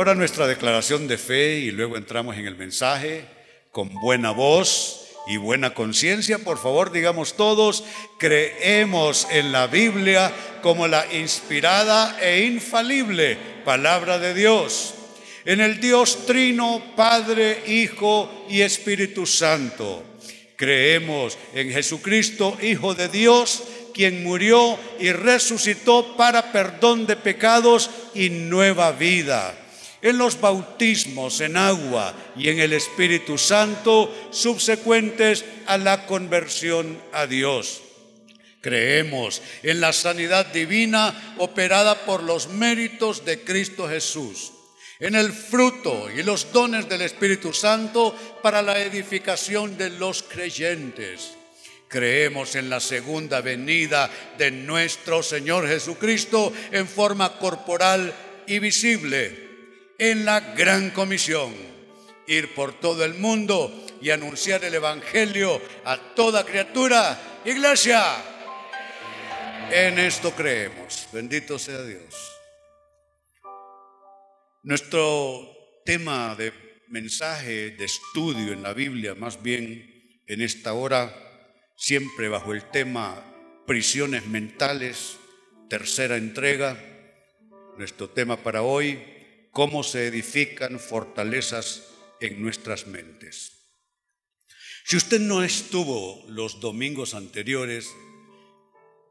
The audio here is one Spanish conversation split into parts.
Ahora nuestra declaración de fe y luego entramos en el mensaje con buena voz y buena conciencia. Por favor, digamos todos, creemos en la Biblia como la inspirada e infalible palabra de Dios. En el Dios Trino, Padre, Hijo y Espíritu Santo. Creemos en Jesucristo, Hijo de Dios, quien murió y resucitó para perdón de pecados y nueva vida en los bautismos en agua y en el Espíritu Santo subsecuentes a la conversión a Dios. Creemos en la sanidad divina operada por los méritos de Cristo Jesús, en el fruto y los dones del Espíritu Santo para la edificación de los creyentes. Creemos en la segunda venida de nuestro Señor Jesucristo en forma corporal y visible en la gran comisión, ir por todo el mundo y anunciar el Evangelio a toda criatura. Iglesia, en esto creemos. Bendito sea Dios. Nuestro tema de mensaje, de estudio en la Biblia, más bien en esta hora, siempre bajo el tema prisiones mentales, tercera entrega. Nuestro tema para hoy, cómo se edifican fortalezas en nuestras mentes. Si usted no estuvo los domingos anteriores,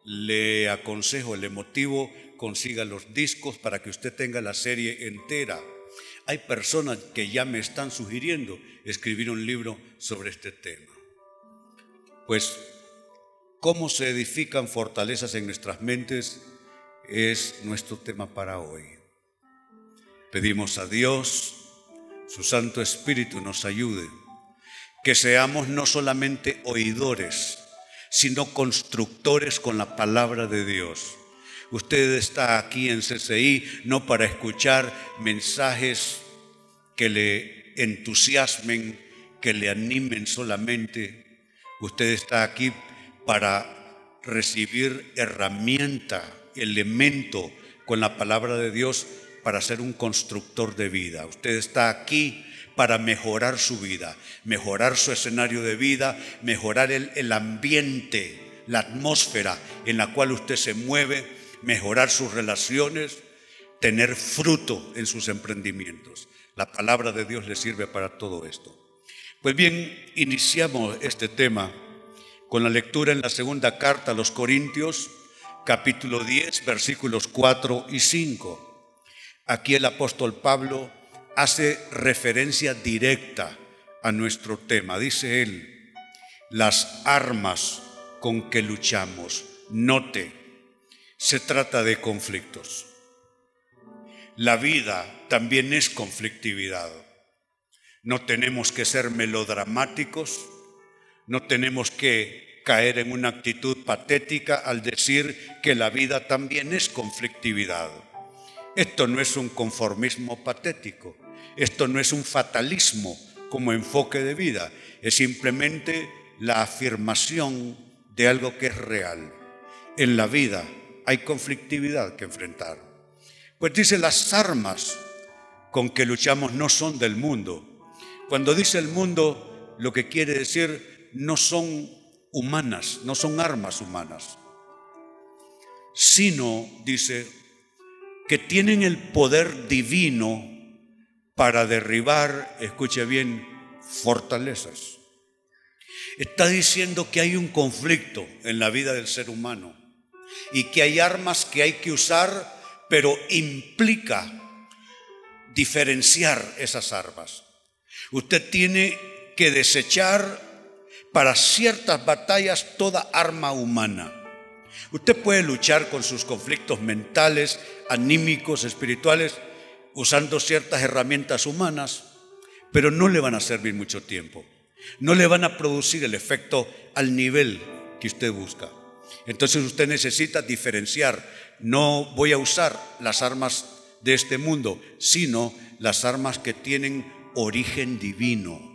le aconsejo, le motivo, consiga los discos para que usted tenga la serie entera. Hay personas que ya me están sugiriendo escribir un libro sobre este tema. Pues, ¿cómo se edifican fortalezas en nuestras mentes? Es nuestro tema para hoy. Pedimos a Dios, su Santo Espíritu nos ayude, que seamos no solamente oidores, sino constructores con la palabra de Dios. Usted está aquí en CCI no para escuchar mensajes que le entusiasmen, que le animen solamente. Usted está aquí para recibir herramienta, elemento con la palabra de Dios para ser un constructor de vida. Usted está aquí para mejorar su vida, mejorar su escenario de vida, mejorar el, ambiente, la atmósfera en la cual usted se mueve, mejorar sus relaciones, tener fruto en sus emprendimientos. La palabra de Dios le sirve para todo esto. Pues bien, iniciamos este tema con la lectura en la segunda carta a los Corintios, capítulo 10, versículos 4 y 5. Aquí el apóstol Pablo hace referencia directa a nuestro tema. Dice él, las armas con que luchamos. Note, se trata de conflictos. La vida también es conflictividad. No tenemos que ser melodramáticos, no tenemos que caer en una actitud patética al decir que la vida también es conflictividad. Esto no es un conformismo patético, esto no es un fatalismo como enfoque de vida, es simplemente la afirmación de algo que es real. En la vida hay conflictividad que enfrentar. Pues dice, las armas con que luchamos no son del mundo. Cuando dice el mundo, lo que quiere decir no son humanas, no son armas humanas, sino, dice, que tienen el poder divino para derribar, escuche bien, fortalezas. Está diciendo que hay un conflicto en la vida del ser humano y que hay armas que hay que usar, pero implica diferenciar esas armas. Usted tiene que desechar para ciertas batallas toda arma humana. Usted puede luchar con sus conflictos mentales, anímicos, espirituales, usando ciertas herramientas humanas, pero no le van a servir mucho tiempo. No le van a producir el efecto al nivel que usted busca. Entonces usted necesita diferenciar. No voy a usar las armas de este mundo, sino las armas que tienen origen divino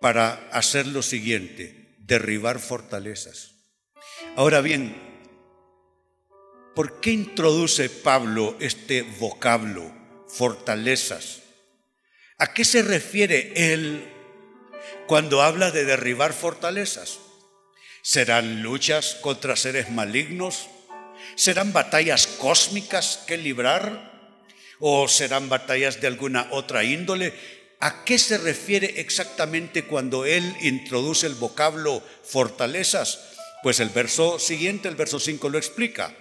para hacer lo siguiente, derribar fortalezas. Ahora bien, ¿por qué introduce Pablo este vocablo, fortalezas? ¿A qué se refiere él cuando habla de derribar fortalezas? ¿Serán luchas contra seres malignos? ¿Serán batallas cósmicas que librar? ¿O serán batallas de alguna otra índole? ¿A qué se refiere exactamente cuando él introduce el vocablo fortalezas? Pues el verso siguiente, el verso 5 lo explica.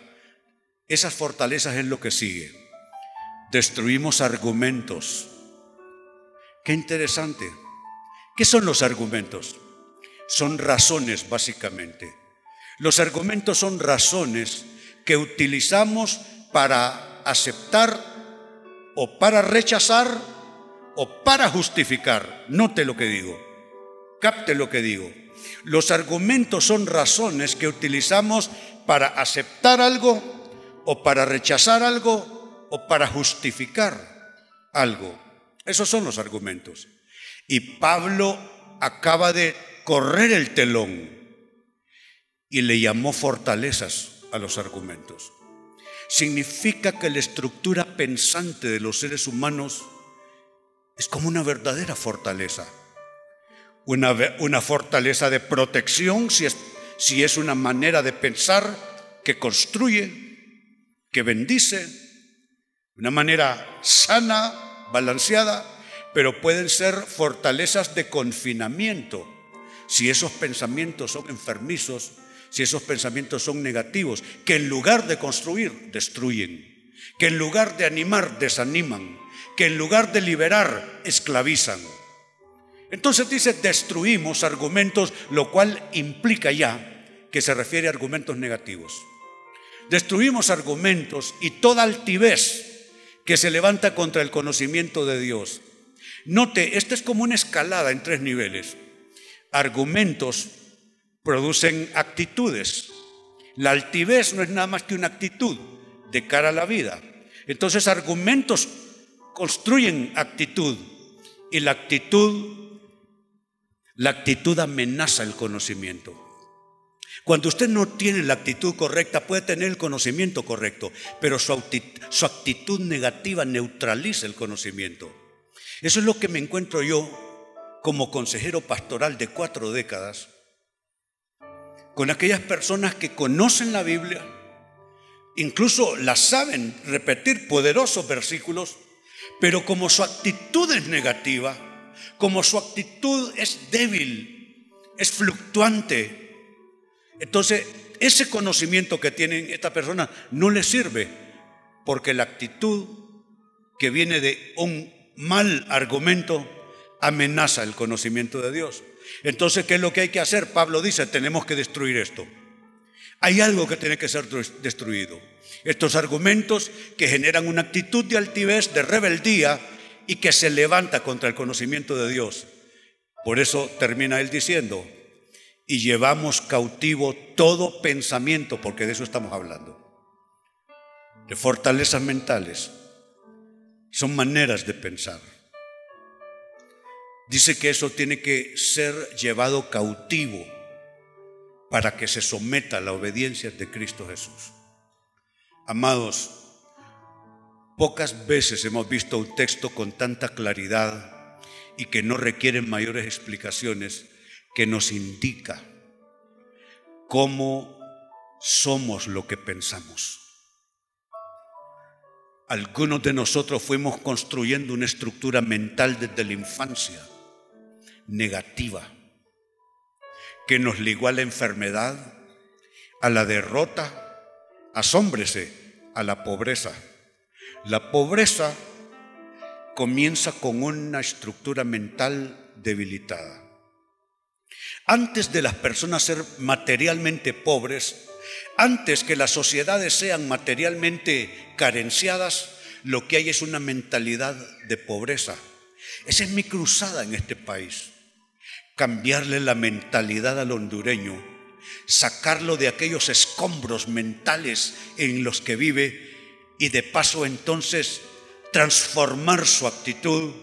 Esas fortalezas es lo que sigue. Destruimos argumentos. Qué interesante. ¿Qué son los argumentos? Son razones, básicamente. Los argumentos son razones que utilizamos para aceptar o para rechazar o para justificar. Note lo que digo. Capte lo que digo. Los argumentos son razones que utilizamos para aceptar algo o para rechazar algo o para justificar algo. Esos son los argumentos. Y Pablo acaba de correr el telón y le llamó fortalezas a los argumentos. Significa que la estructura pensante de los seres humanos es como una verdadera fortaleza. Una, una fortaleza de protección si es, si es una manera de pensar que construye, que bendice, una manera sana, balanceada, pero pueden ser fortalezas de confinamiento. Si esos pensamientos son enfermizos, si esos pensamientos son negativos, que en lugar de construir, destruyen, que en lugar de animar, desaniman, que en lugar de liberar, esclavizan. Entonces dice, destruimos argumentos, lo cual implica ya que se refiere a argumentos negativos. Destruimos argumentos y toda altivez que se levanta contra el conocimiento de Dios. Note, esta es como una escalada en tres niveles. Argumentos producen actitudes. La altivez no es nada más que una actitud de cara a la vida. Entonces argumentos construyen actitud y la actitud, la actitud amenaza el conocimiento. Cuando usted no tiene la actitud correcta, puede tener el conocimiento correcto, pero su actitud, negativa neutraliza el conocimiento. Eso es lo que me encuentro yo como consejero pastoral de cuatro décadas con aquellas personas que conocen la Biblia, incluso la saben repetir poderosos versículos, pero como su actitud es negativa, como su actitud es débil, es fluctuante, entonces ese conocimiento que tienen esta persona no le sirve, porque la actitud que viene de un mal argumento amenaza el conocimiento de Dios. Entonces, ¿qué es lo que hay que hacer? Pablo dice, tenemos que destruir esto. Hay algo que tiene que ser destruido. Estos argumentos que generan una actitud de altivez, de rebeldía y que se levanta contra el conocimiento de Dios. Por eso termina él diciendo, y llevamos cautivo todo pensamiento, porque de eso estamos hablando, de fortalezas mentales. Son maneras de pensar. Dice que eso tiene que ser llevado cautivo para que se someta a la obediencia de Cristo Jesús. Amados, pocas veces hemos visto un texto con tanta claridad y que no requieren mayores explicaciones que nos indica cómo somos lo que pensamos. Algunos de nosotros fuimos construyendo una estructura mental desde la infancia negativa que nos ligó a la enfermedad, a la derrota, asómbrese, a la pobreza. La pobreza comienza con una estructura mental debilitada. Antes de las personas ser materialmente pobres, antes que las sociedades sean materialmente carenciadas, lo que hay es una mentalidad de pobreza Esa es mi cruzada en este país. Cambiarle la mentalidad al hondureño, sacarlo de aquellos escombros mentales en los que vive y de paso entonces transformar su actitud,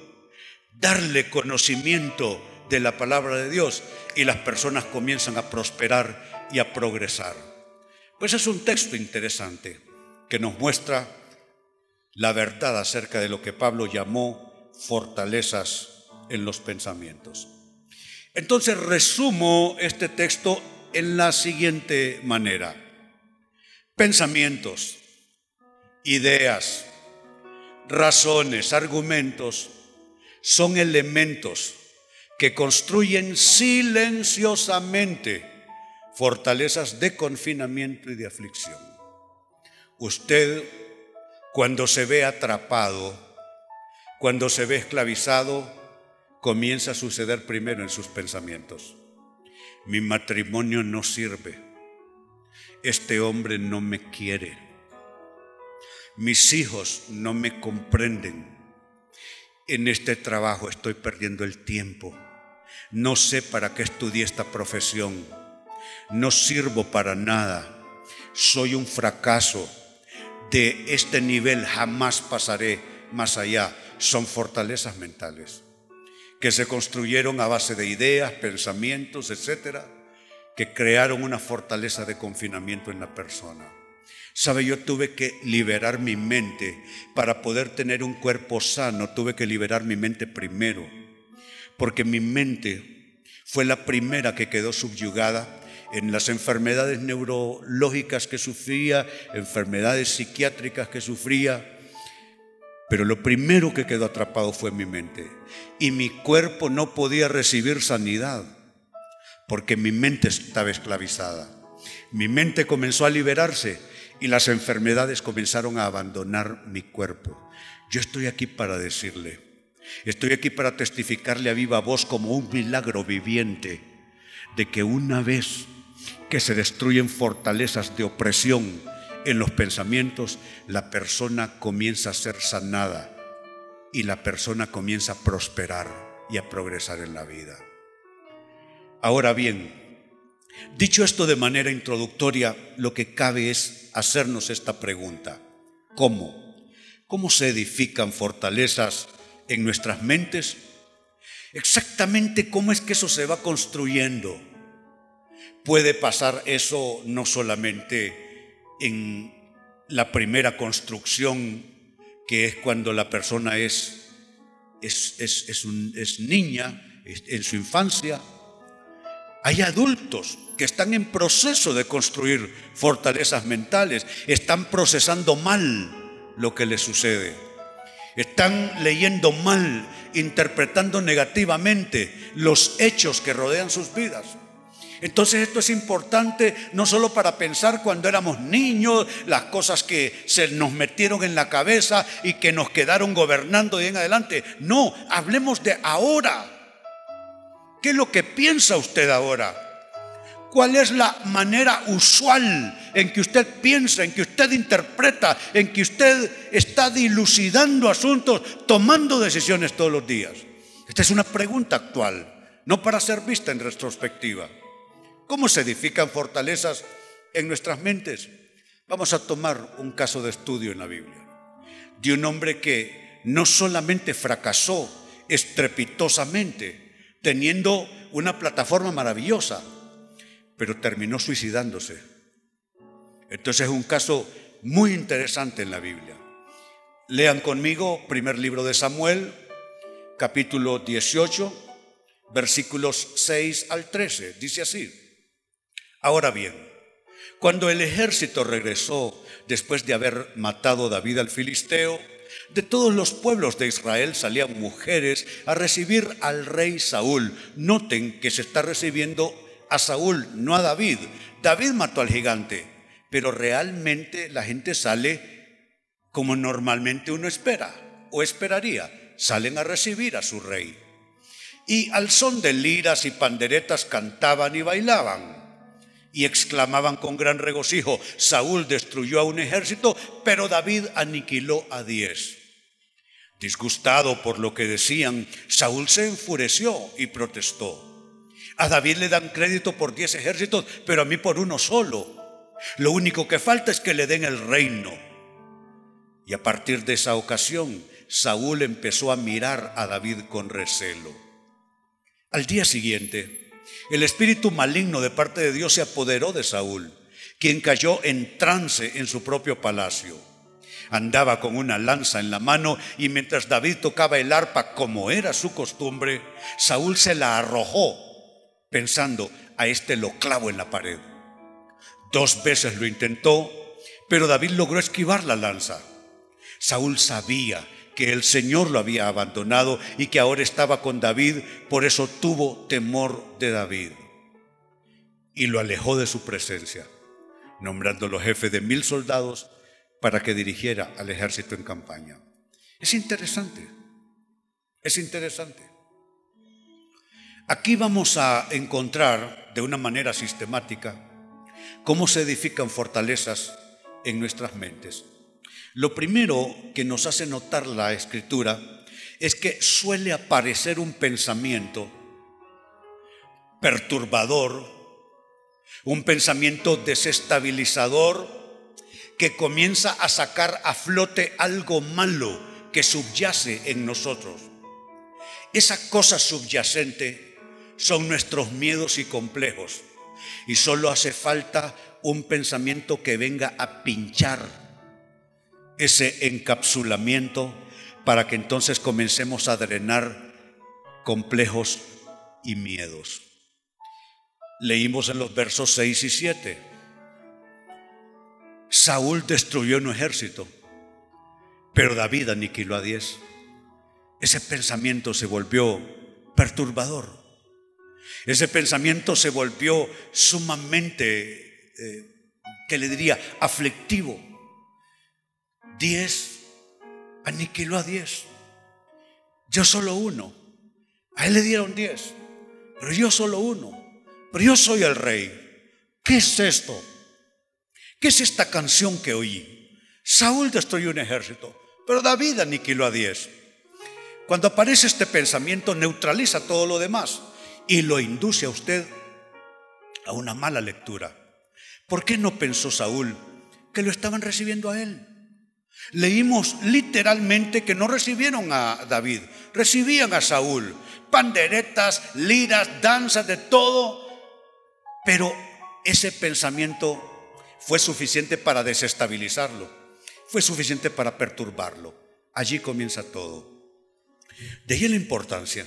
darle conocimiento de la palabra de Dios y las personas comienzan a prosperar y a progresar. Pues es un texto interesante que nos muestra la verdad acerca de lo que Pablo llamó fortalezas en los pensamientos. Entonces resumo este texto en la siguiente manera. Pensamientos, ideas, razones, argumentos son elementos que construyen silenciosamente fortalezas de confinamiento y de aflicción. Usted, cuando se ve atrapado, cuando se ve esclavizado, comienza a suceder primero en sus pensamientos. Mi matrimonio no sirve. Este hombre no me quiere. Mis hijos no me comprenden. En este trabajo estoy perdiendo el tiempo. No sé para qué estudié esta profesión. No sirvo para nada. Soy un fracaso. De este nivel jamás pasaré más allá. Son fortalezas mentales que se construyeron a base de ideas, pensamientos, etcétera, que crearon una fortaleza de confinamiento en la persona. Sabe, yo tuve que liberar mi mente para poder tener un cuerpo sano, tuve que liberar mi mente primero porque mi mente fue la primera que quedó subyugada en las enfermedades neurológicas que sufría, enfermedades psiquiátricas que sufría, pero lo primero que quedó atrapado fue mi mente. Y mi cuerpo no podía recibir sanidad, porque mi mente estaba esclavizada. Mi mente comenzó a liberarse y las enfermedades comenzaron a abandonar mi cuerpo. Yo estoy aquí para decirle, Estoy aquí para testificarle a viva voz como un milagro viviente de que una vez que se destruyen fortalezas de opresión en los pensamientos, la persona comienza a ser sanada y la persona comienza a prosperar y a progresar en la vida. Ahora bien, dicho esto de manera introductoria, lo que cabe es hacernos esta pregunta. ¿Cómo? ¿Cómo se edifican fortalezas en nuestras mentes exactamente cómo es que eso se va construyendo. Puede pasar eso no solamente en la primera construcción, que es cuando la persona es, es, es niña, en su infancia. Hay adultos que están en proceso de construir fortalezas mentales, están procesando mal lo que les sucede. Están leyendo mal, interpretando negativamente los hechos que rodean sus vidas. Entonces esto es importante no solo para pensar cuando éramos niños, las cosas que se nos metieron en la cabeza y que nos quedaron gobernando de en adelante. No, hablemos de ahora. ¿Qué es lo que piensa usted ahora? ¿Cuál es la manera usual en que usted piensa, en que usted interpreta, en que usted está dilucidando asuntos, tomando decisiones todos los días? Esta es una pregunta actual, no para ser vista en retrospectiva. ¿Cómo se edifican fortalezas en nuestras mentes? Vamos a tomar un caso de estudio en la Biblia, de un hombre que no solamente fracasó estrepitosamente, teniendo una plataforma maravillosa, pero terminó suicidándose. Entonces es un caso muy interesante en la Biblia. Lean conmigo primer libro de Samuel, capítulo 18, versículos 6 al 13. Dice así. Ahora bien, cuando el ejército regresó después de haber matado a David al filisteo, de todos los pueblos de Israel salían mujeres a recibir al rey Saúl. Noten que se está recibiendo a Saúl, no a David. David mató al gigante, pero realmente la gente sale como normalmente uno espera o esperaría. Salen a recibir a su rey. Y al son de liras y panderetas cantaban y bailaban y exclamaban con gran regocijo, Saúl destruyó a un ejército, pero David aniquiló a diez. Disgustado por lo que decían, Saúl se enfureció y protestó. A David le dan crédito por diez ejércitos, pero a mí por uno solo. Lo único que falta es que le den el reino. Y a partir de esa ocasión, Saúl empezó a mirar a David con recelo. Al día siguiente, el espíritu maligno de parte de Dios se apoderó de Saúl, quien cayó en trance en su propio palacio. Andaba con una lanza en la mano y mientras David tocaba el arpa como era su costumbre, Saúl se la arrojó, pensando, a este lo clavo en la pared. Dos veces lo intentó, pero David logró esquivar la lanza. Saúl sabía que el Señor lo había abandonado y que ahora estaba con David, por eso tuvo temor de David y lo alejó de su presencia, nombrándolo jefe de mil soldados para que dirigiera al ejército en campaña. Es interesante, es interesante. Aquí vamos a encontrar de una manera sistemática cómo se edifican fortalezas en nuestras mentes. Lo primero que nos hace notar la escritura es que suele aparecer un pensamiento perturbador, un pensamiento desestabilizador que comienza a sacar a flote algo malo que subyace en nosotros. Esa cosa subyacente son nuestros miedos y complejos. Y solo hace falta un pensamiento que venga a pinchar ese encapsulamiento para que entonces comencemos a drenar complejos y miedos. Leímos en los versos 6 y 7. Saúl destruyó un ejército, pero David aniquiló a diez. Ese pensamiento se volvió perturbador. Ese pensamiento se volvió sumamente, eh, ¿qué le diría?, aflictivo. Diez, aniquiló a diez. Yo solo uno. A él le dieron diez, pero yo solo uno. Pero yo soy el rey. ¿Qué es esto? ¿Qué es esta canción que oí? Saúl destruyó un ejército, pero David aniquiló a diez. Cuando aparece este pensamiento, neutraliza todo lo demás y lo induce a usted a una mala lectura. ¿Por qué no pensó Saúl que lo estaban recibiendo a él? Leímos literalmente que no recibieron a David, recibían a Saúl. Panderetas, liras, danzas, de todo. Pero ese pensamiento fue suficiente para desestabilizarlo, fue suficiente para perturbarlo. Allí comienza todo. De ahí la importancia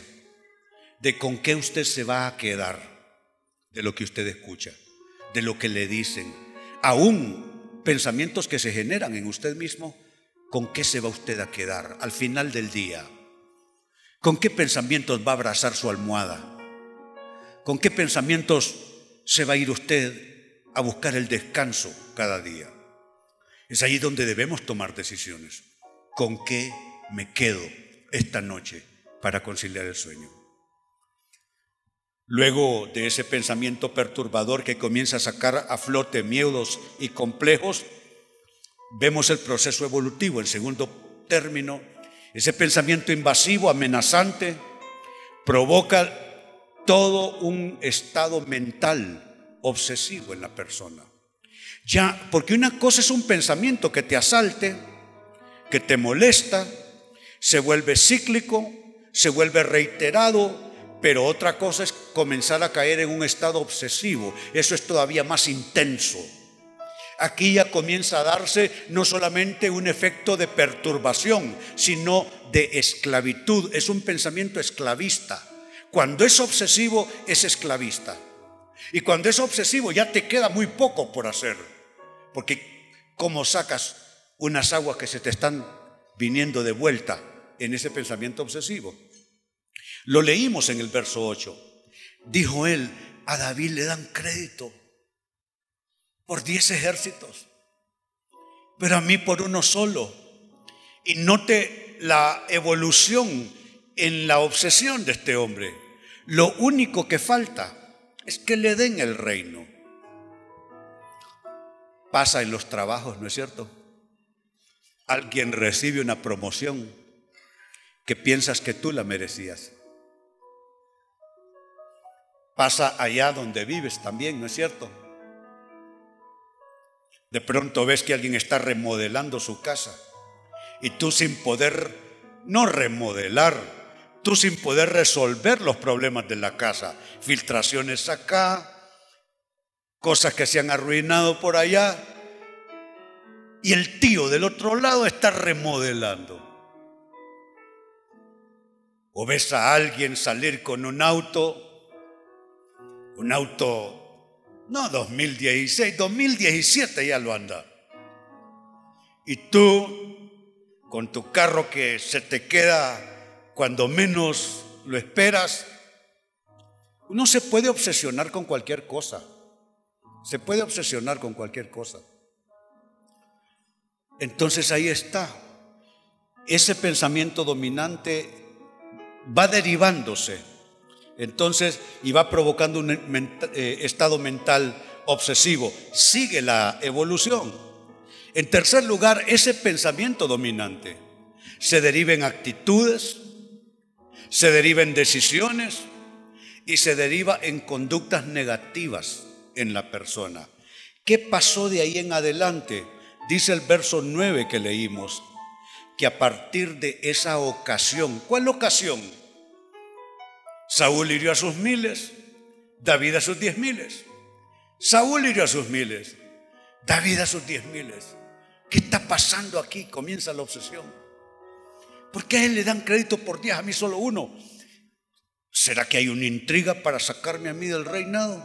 de con qué usted se va a quedar de lo que usted escucha, de lo que le dicen, aún pensamientos que se generan en usted mismo, con qué se va usted a quedar al final del día, con qué pensamientos va a abrazar su almohada, con qué pensamientos se va a ir usted a buscar el descanso cada día. Es ahí donde debemos tomar decisiones. ¿Con qué me quedo esta noche para conciliar el sueño? Luego de ese pensamiento perturbador que comienza a sacar a flote miedos y complejos, vemos el proceso evolutivo en segundo término. Ese pensamiento invasivo, amenazante, provoca todo un estado mental obsesivo en la persona. Ya, porque una cosa es un pensamiento que te asalte, que te molesta, se vuelve cíclico, se vuelve reiterado, pero otra cosa es comenzar a caer en un estado obsesivo. Eso es todavía más intenso. Aquí ya comienza a darse no solamente un efecto de perturbación, sino de esclavitud. Es un pensamiento esclavista. Cuando es obsesivo, es esclavista. Y cuando es obsesivo, ya te queda muy poco por hacer. Porque ¿cómo sacas unas aguas que se te están viniendo de vuelta en ese pensamiento obsesivo? Lo leímos en el verso 8. Dijo él, a David le dan crédito por diez ejércitos, pero a mí por uno solo. Y note la evolución en la obsesión de este hombre. Lo único que falta es que le den el reino. Pasa en los trabajos, ¿no es cierto? Alguien recibe una promoción que piensas que tú la merecías. Pasa allá donde vives también, ¿no es cierto? De pronto ves que alguien está remodelando su casa y tú sin poder, no remodelar, tú sin poder resolver los problemas de la casa, filtraciones acá, cosas que se han arruinado por allá, y el tío del otro lado está remodelando. O ves a alguien salir con un auto, un auto, no 2016, 2017 ya lo anda. Y tú, con tu carro que se te queda cuando menos lo esperas, uno se puede obsesionar con cualquier cosa. Se puede obsesionar con cualquier cosa. Entonces ahí está. Ese pensamiento dominante va derivándose. Entonces, y va provocando un eh, estado mental obsesivo. Sigue la evolución. En tercer lugar, ese pensamiento dominante se deriva en actitudes, se deriva en decisiones y se deriva en conductas negativas en la persona. ¿Qué pasó de ahí en adelante? Dice el verso 9 que leímos, que a partir de esa ocasión, ¿cuál ocasión? Saúl hirió a sus miles, David a sus diez miles. Saúl hirió a sus miles, David a sus diez miles. ¿Qué está pasando aquí? Comienza la obsesión. ¿Por qué a él le dan crédito por diez, a mí solo uno? ¿Será que hay una intriga para sacarme a mí del reinado?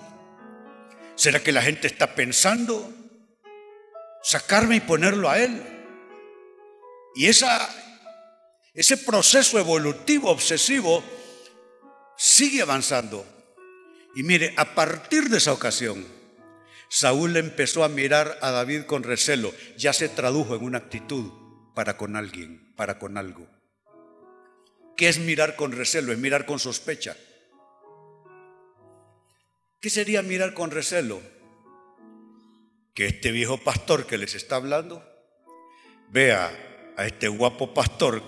¿Será que la gente está pensando sacarme y ponerlo a Él? Y ese proceso evolutivo, obsesivo, sigue avanzando. Y mire, a partir de esa ocasión, Saúl empezó a mirar a David con recelo. Ya se tradujo en una actitud para con alguien, para con algo. ¿Qué es mirar con recelo? Es mirar con sospecha. ¿Qué sería mirar con recelo? Que este viejo pastor que les está hablando vea a este guapo pastor,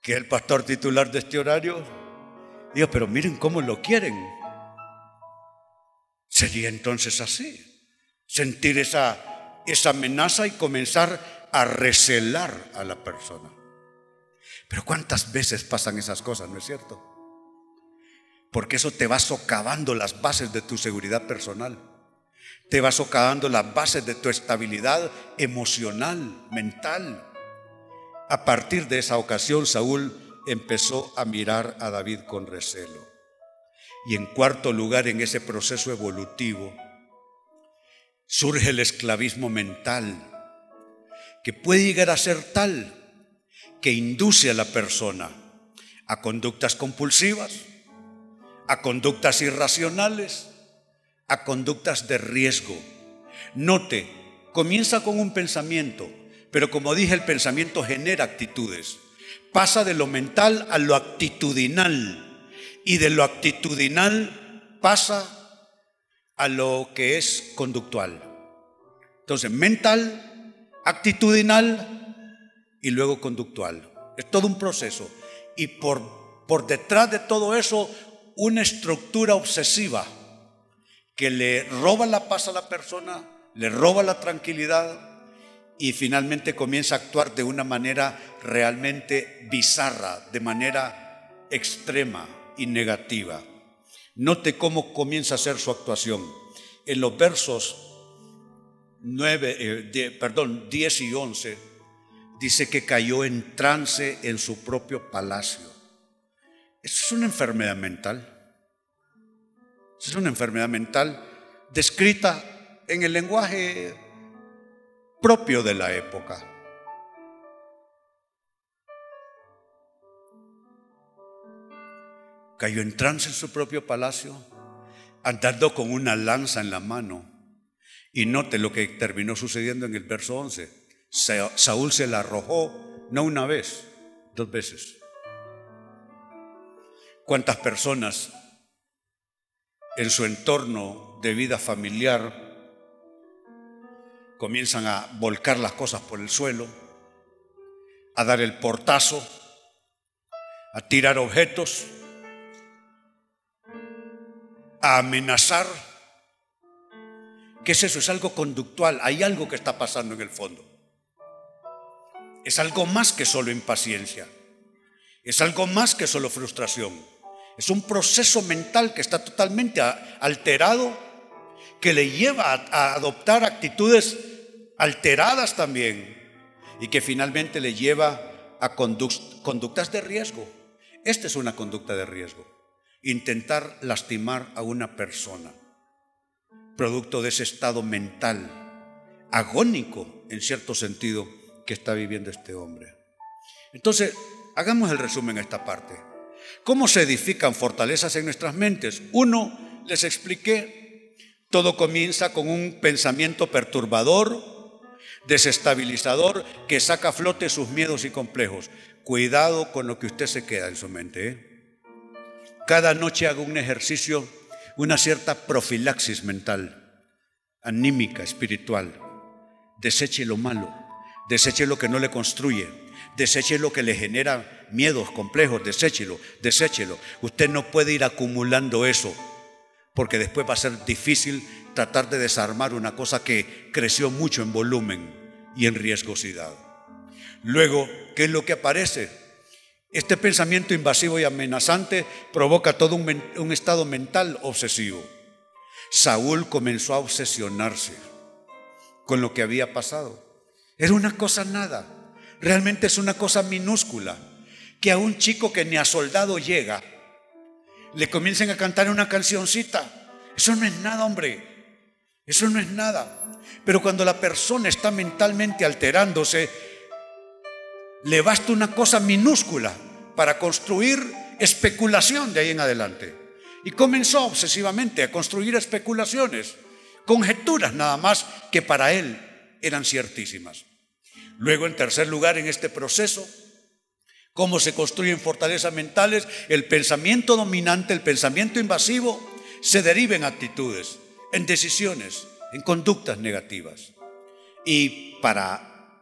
que es el pastor titular de este horario, diga, pero miren cómo lo quieren. Sería entonces así, sentir esa, esa amenaza y comenzar a recelar a la persona. Pero ¿cuántas veces pasan esas cosas, no es cierto? porque eso te va socavando las bases de tu seguridad personal, te va socavando las bases de tu estabilidad emocional, mental. A partir de esa ocasión, Saúl empezó a mirar a David con recelo. Y en cuarto lugar, en ese proceso evolutivo, surge el esclavismo mental, que puede llegar a ser tal que induce a la persona a conductas compulsivas, a conductas irracionales, a conductas de riesgo. Note, comienza con un pensamiento, pero como dije, el pensamiento genera actitudes. Pasa de lo mental a lo actitudinal y de lo actitudinal pasa a lo que es conductual. Entonces, mental, actitudinal y luego conductual. Es todo un proceso. Y por, por detrás de todo eso una estructura obsesiva que le roba la paz a la persona, le roba la tranquilidad y finalmente comienza a actuar de una manera realmente bizarra, de manera extrema y negativa. Note cómo comienza a ser su actuación. En los versos 9, eh, perdón, 10 y 11 dice que cayó en trance en su propio palacio. Eso es una enfermedad mental. Es una enfermedad mental descrita en el lenguaje propio de la época. Cayó en trance en su propio palacio, andando con una lanza en la mano. Y note lo que terminó sucediendo en el verso 11. Saúl se la arrojó no una vez, dos veces. ¿Cuántas personas en su entorno de vida familiar comienzan a volcar las cosas por el suelo, a dar el portazo, a tirar objetos, a amenazar. ¿Qué es eso? Es algo conductual, hay algo que está pasando en el fondo. Es algo más que solo impaciencia, es algo más que solo frustración. Es un proceso mental que está totalmente alterado, que le lleva a, adoptar actitudes alteradas también y que finalmente le lleva a conductas de riesgo. Esta es una conducta de riesgo. Intentar lastimar a una persona, producto de ese estado mental, agónico en cierto sentido, está viviendo este hombre. Entonces, hagamos el resumen a esta parte. ¿Cómo se edifican fortalezas en nuestras mentes? Uno, les expliqué, todo comienza con un pensamiento perturbador, desestabilizador, que saca a flote sus miedos y complejos. Cuidado con lo que usted se queda en su mente. ¿eh? Cada noche hago un ejercicio, una cierta profilaxis mental, anímica, espiritual. Deseche lo malo, deseche lo que no le construye, deseche lo que le genera miedos, complejos, deséchelo, deséchelo. Usted no puede ir acumulando eso, porque después va a ser difícil tratar de desarmar una cosa que creció mucho en volumen y en riesgosidad. Luego, ¿qué es lo que aparece? Este pensamiento invasivo y amenazante provoca todo un, un estado mental obsesivo. Saúl comenzó a obsesionarse con lo que había pasado. Era una cosa nada, realmente es una cosa minúscula, que a un chico que ni a soldado llega, le comiencen a cantar una cancioncita. Eso no es nada, hombre. Eso no es nada. Pero cuando la persona está mentalmente alterándose, le basta una cosa minúscula para construir especulación de ahí en adelante. Y comenzó obsesivamente a construir especulaciones, conjeturas nada más que para él eran ciertísimas. Luego, en tercer lugar, en este proceso, cómo se construyen fortalezas mentales, el pensamiento dominante, el pensamiento invasivo, se deriva en actitudes, en decisiones, en conductas negativas. Y para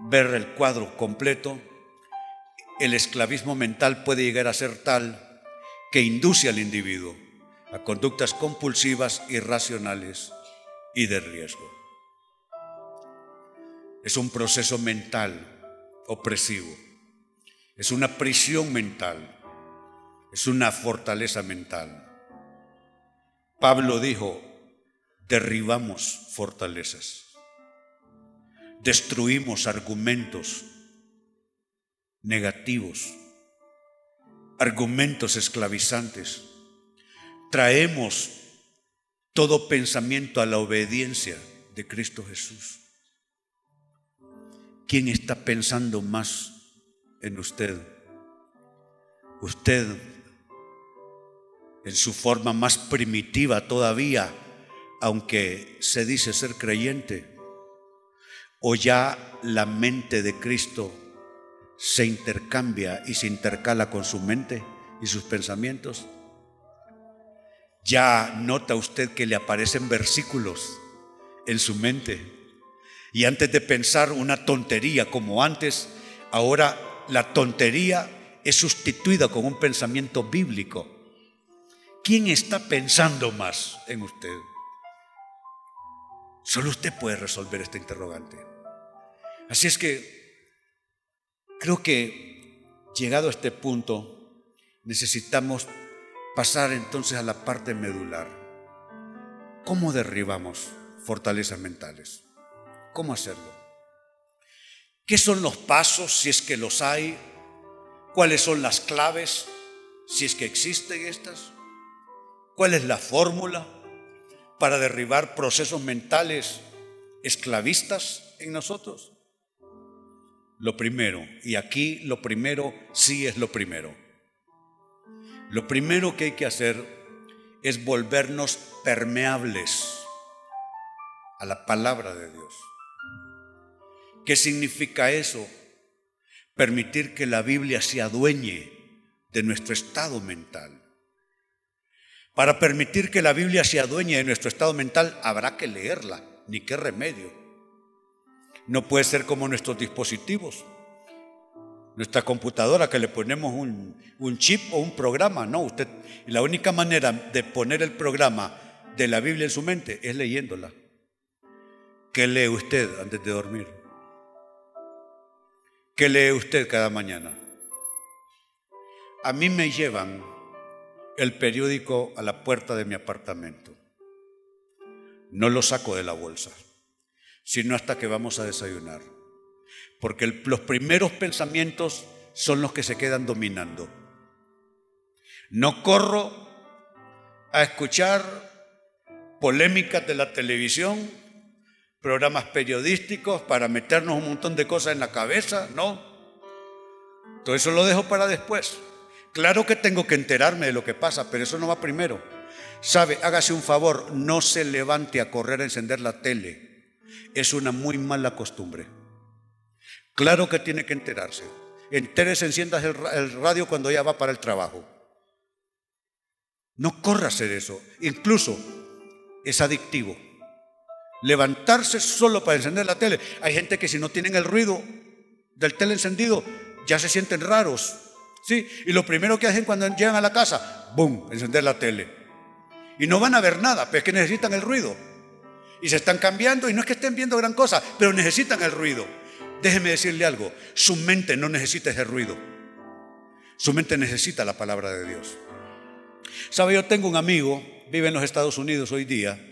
ver el cuadro completo, el esclavismo mental puede llegar a ser tal que induce al individuo a conductas compulsivas, irracionales y de riesgo. Es un proceso mental opresivo, es una prisión mental, es una fortaleza mental. Pablo dijo, derribamos fortalezas. Destruimos argumentos negativos, argumentos esclavizantes, traemos todo pensamiento a la obediencia de Cristo Jesús. ¿Quién está pensando más en usted? Usted, en su forma más primitiva todavía, aunque se dice ser creyente, o ya la mente de Cristo se intercambia y se intercala con su mente y sus pensamientos? Ya nota usted que le aparecen versículos en su mente. Y antes de pensar una tontería como antes, ahora la tontería es sustituida con un pensamiento bíblico. ¿Quién está pensando más en usted? Solo usted puede resolver este interrogante. Así es que creo que llegado a este punto necesitamos pasar entonces a la parte medular. ¿Cómo derribamos fortalezas mentales? ¿Cómo hacerlo? ¿Qué son los pasos si es que los hay? ¿Cuáles son las claves si es que existen estas? ¿Cuál es la fórmula para derribar procesos mentales esclavistas en nosotros? lo primero, y aquí lo primero sí es lo primero. Lo primero que hay que hacer es volvernos permeables a la palabra de Dios. ¿Qué significa eso? Permitir que la Biblia se adueñe de nuestro estado mental. Para permitir que la Biblia se adueñe de nuestro estado mental, habrá que leerla, ni qué remedio. No puede ser como nuestros dispositivos. Nuestra computadora que le ponemos un, chip o un programa, no, usted, la única manera de poner el programa de la Biblia en su mente es leyéndola. ¿Qué lee usted antes de dormir? ¿Qué lee usted cada mañana? A mí me llevan el periódico a la puerta de mi apartamento. No lo saco de la bolsa, sino hasta que vamos a desayunar. Porque los primeros pensamientos son los que se quedan dominando. No corro a escuchar polémicas de la televisión, programas periodísticos para meternos un montón de cosas en la cabeza, no. Todo eso lo dejo para después. Claro que tengo que enterarme de lo que pasa, pero eso no va primero. Sabe, hágase un favor, no se levante a correr a encender la tele. Es una muy mala costumbre. Claro que tiene que enterarse. Entérese, enciendas el, el radio cuando ya va para el trabajo. No corra a hacer eso. Incluso es adictivo. Levantarse solo para encender la tele. Hay gente que si no tienen el ruido del tele encendido, ya se sienten raros. ¿Sí? Y lo primero que hacen cuando llegan a la casa, ¡boom!, encender la tele. Y no van a ver nada, pero es que necesitan el ruido. Y se están cambiando y no es que estén viendo gran cosa, pero necesitan el ruido. Déjeme decirle algo, su mente no necesita ese ruido. Su mente necesita la palabra de Dios. Sabe, yo tengo un amigo, vive en los Estados Unidos hoy día.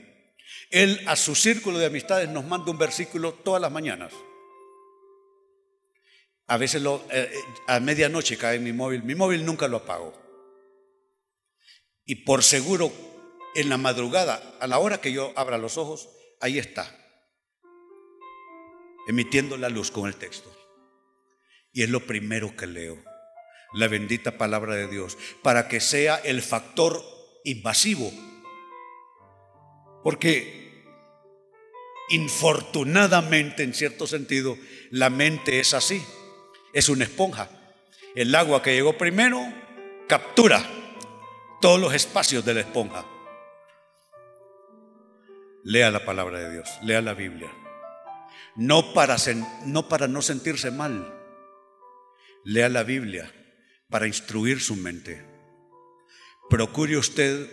Él a su círculo de amistades nos manda un versículo todas las mañanas. A veces lo, eh, a medianoche cae mi móvil. Mi móvil nunca lo apago. Y por seguro, en la madrugada, a la hora que yo abra los ojos, ahí está. Emitiendo la luz con el texto. Y es lo primero que leo. La bendita palabra de Dios. Para que sea el factor invasivo. Porque infortunadamente, en cierto sentido, la mente es así es una esponja. El agua que llegó primero captura todos los espacios de la esponja. Lea la palabra de Dios, lea la Biblia. No para, no no sentirse mal. Lea la Biblia para instruir su mente. Procure usted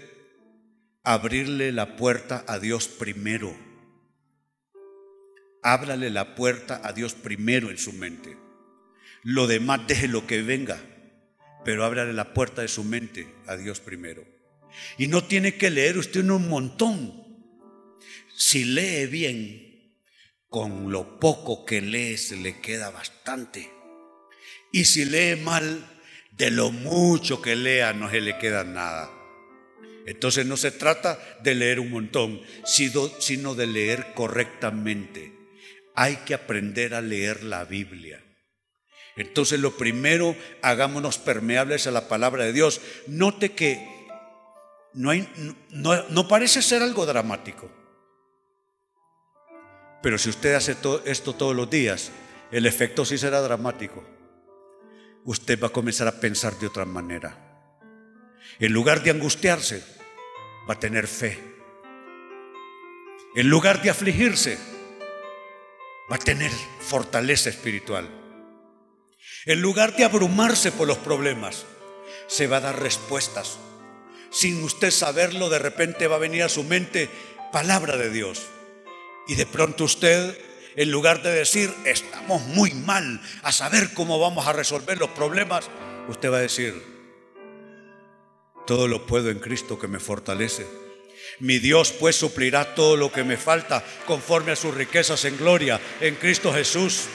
abrirle la puerta a Dios primero. Ábrale la puerta a Dios primero en su mente. Lo demás deje lo que venga, pero ábrale la puerta de su mente a Dios primero. Y no tiene que leer usted un montón. Si lee bien, con lo poco que lee se le queda bastante. Y si lee mal, de lo mucho que lea no se le queda nada. Entonces no se trata de leer un montón, sino de leer correctamente. Hay que aprender a leer la Biblia. Entonces lo primero, hagámonos permeables a la palabra de Dios. Note que no, no, parece ser algo dramático. Pero si usted hace esto todos los días, el efecto sí será dramático. Usted va a comenzar a pensar de otra manera. En lugar de angustiarse, va a tener fe. En lugar de afligirse, va a tener fortaleza espiritual. En lugar de abrumarse por los problemas, se va a dar respuestas. Sin usted saberlo, de repente va a venir a su mente palabra de Dios. Y de pronto usted, en lugar de decir, estamos muy mal a saber cómo vamos a resolver los problemas, usted va a decir, todo lo puedo en Cristo que me fortalece. Mi Dios pues suplirá todo lo que me falta conforme a sus riquezas en gloria en Cristo Jesús.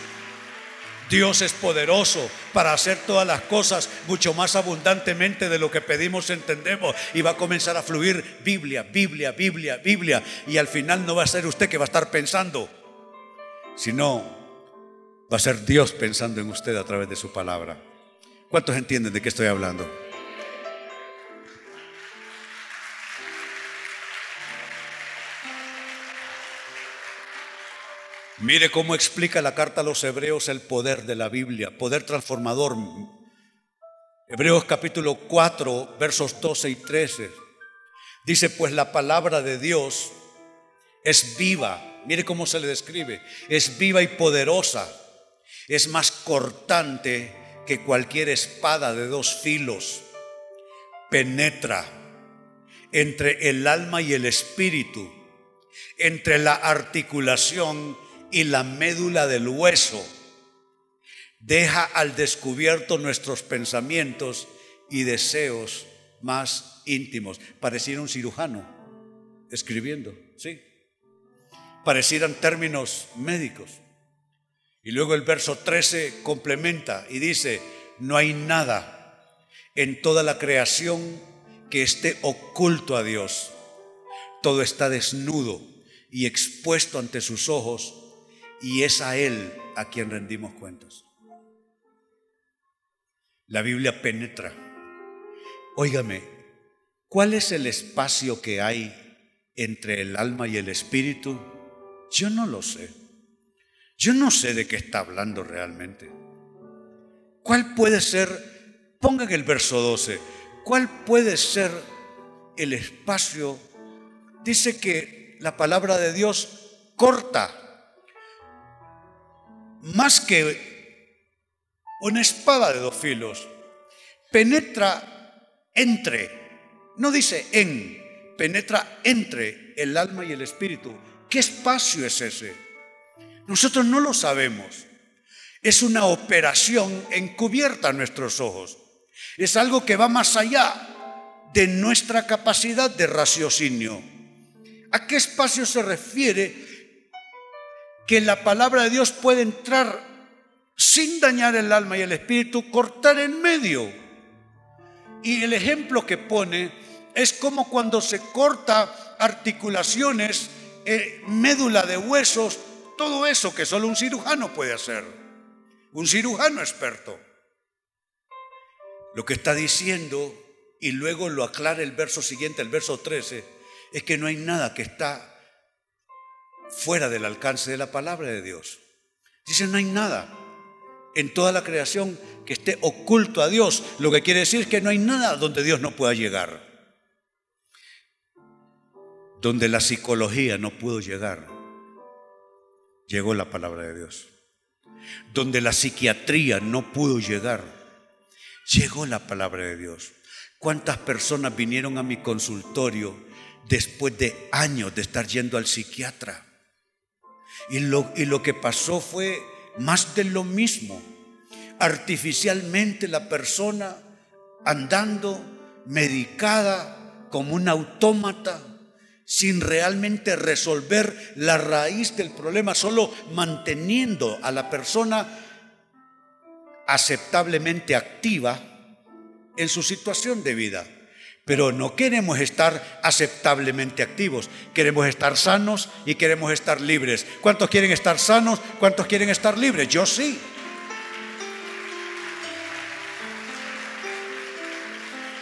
Dios es poderoso para hacer todas las cosas mucho más abundantemente de lo que pedimos, entendemos. Y va a comenzar a fluir Biblia, Biblia, Biblia, Biblia. Y al final no va a ser usted que va a estar pensando, sino va a ser Dios pensando en usted a través de su palabra. ¿Cuántos entienden de qué estoy hablando? Mire cómo explica la carta a los hebreos el poder de la Biblia, poder transformador. Hebreos capítulo 4, versos 12 y 13. Dice, pues la palabra de Dios es viva. Mire cómo se le describe. Es viva y poderosa. Es más cortante que cualquier espada de dos filos penetra entre el alma y el espíritu, entre la articulación y la médula del hueso. Deja al descubierto nuestros pensamientos y deseos más íntimos. Pareciera un cirujano escribiendo, ¿sí? Parecieran términos médicos. Y luego el verso 13 complementa y dice, no hay nada en toda la creación que esté oculto a Dios. Todo está desnudo y expuesto ante sus ojos y es a Él a quien rendimos cuentas. La Biblia penetra. Óigame, ¿cuál es el espacio que hay entre el alma y el espíritu? Yo no lo sé. Yo no sé de qué está hablando realmente. ¿Cuál puede ser, pongan el verso 12, cuál puede ser el espacio? Dice que la palabra de Dios corta más que una espada de dos filos, penetra entre, no dice en, penetra entre el alma y el espíritu. ¿Qué espacio es ese? Nosotros no lo sabemos. Es una operación encubierta a nuestros ojos. Es algo que va más allá de nuestra capacidad de raciocinio. ¿A qué espacio se refiere que la palabra de Dios puede entrar sin dañar el alma y el espíritu, cortar en medio? Y el ejemplo que pone es como cuando se corta articulaciones, eh, médula de huesos, todo eso que solo un cirujano puede hacer, un cirujano experto. Lo que está diciendo, y luego lo aclara el verso siguiente, el verso 13, es que no hay nada que está fuera del alcance de la palabra de Dios. Dice, no hay nada en toda la creación que esté oculto a Dios, lo que quiere decir que no hay nada donde Dios no pueda llegar, donde la psicología no pudo llegar, llegó la palabra de Dios. Donde la psiquiatría no pudo llegar, llegó la palabra de Dios. ¿Cuántas personas vinieron a mi consultorio después de años de estar yendo al psiquiatra? Y lo, y lo que pasó fue más de lo mismo. Artificialmente la persona andando medicada como un autómata sin realmente resolver la raíz del problema, solo manteniendo a la persona aceptablemente activa en su situación de vida. Pero no queremos estar aceptablemente activos, queremos estar sanos y queremos estar libres. ¿Cuántos quieren estar sanos? ¿Cuántos quieren estar libres? Yo sí.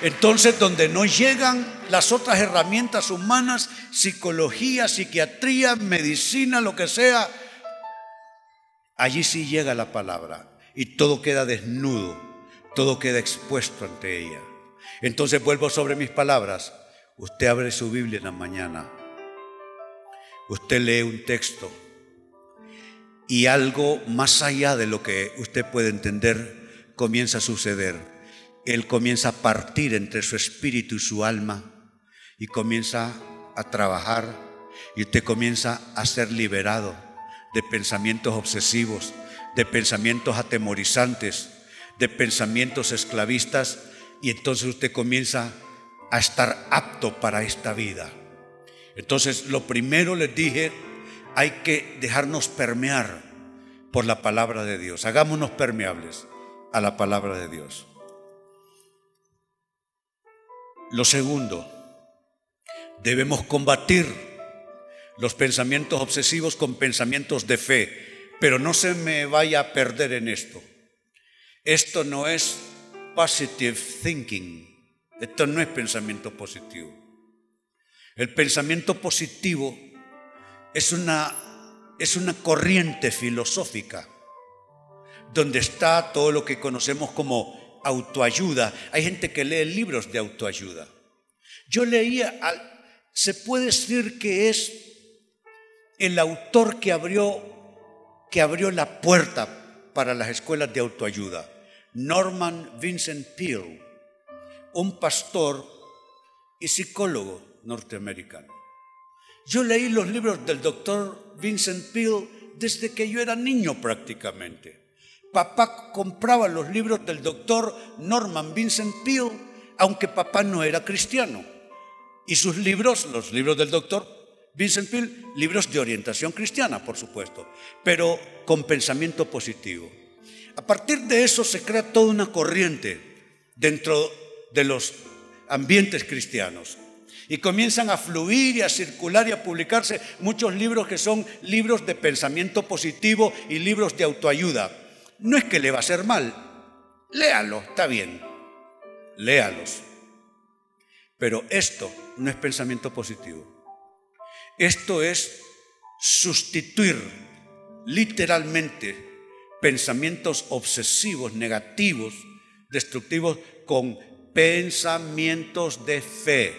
Entonces, donde no llegan las otras herramientas humanas, psicología, psiquiatría, medicina, lo que sea, allí sí llega la palabra y todo queda desnudo, todo queda expuesto ante ella. Entonces vuelvo sobre mis palabras. Usted abre su Biblia en la mañana, usted lee un texto y algo más allá de lo que usted puede entender comienza a suceder. Él comienza a partir entre su espíritu y su alma y comienza a trabajar y usted comienza a ser liberado de pensamientos obsesivos, de pensamientos atemorizantes, de pensamientos esclavistas y entonces usted comienza a estar apto para esta vida. Entonces, lo primero les dije, hay que dejarnos permear por la palabra de Dios. Hagámonos permeables a la palabra de Dios. Lo segundo, debemos combatir los pensamientos obsesivos con pensamientos de fe, pero no se me vaya a perder en esto. Esto no es positive thinking, esto no es pensamiento positivo. El pensamiento positivo es una, es una corriente filosófica donde está todo lo que conocemos como autoayuda. Hay gente que lee libros de autoayuda. Yo leía, se puede decir que es el autor que abrió, que abrió la puerta para las escuelas de autoayuda. Norman Vincent Peale, un pastor y psicólogo norteamericano. Yo leí los libros del doctor Vincent Peale desde que yo era niño prácticamente. Papá compraba los libros del doctor Norman Vincent Peale, aunque papá no era cristiano. Y sus libros, los libros del doctor Vincent Peale, libros de orientación cristiana, por supuesto, pero con pensamiento positivo. A partir de eso se crea toda una corriente dentro de los ambientes cristianos. Y comienzan a fluir y a circular y a publicarse muchos libros que son libros de pensamiento positivo y libros de autoayuda. No es que le va a hacer mal, léalo, está bien, léalos. Pero esto no es pensamiento positivo. Esto es sustituir literalmente pensamientos obsesivos, negativos, destructivos, con pensamientos de fe.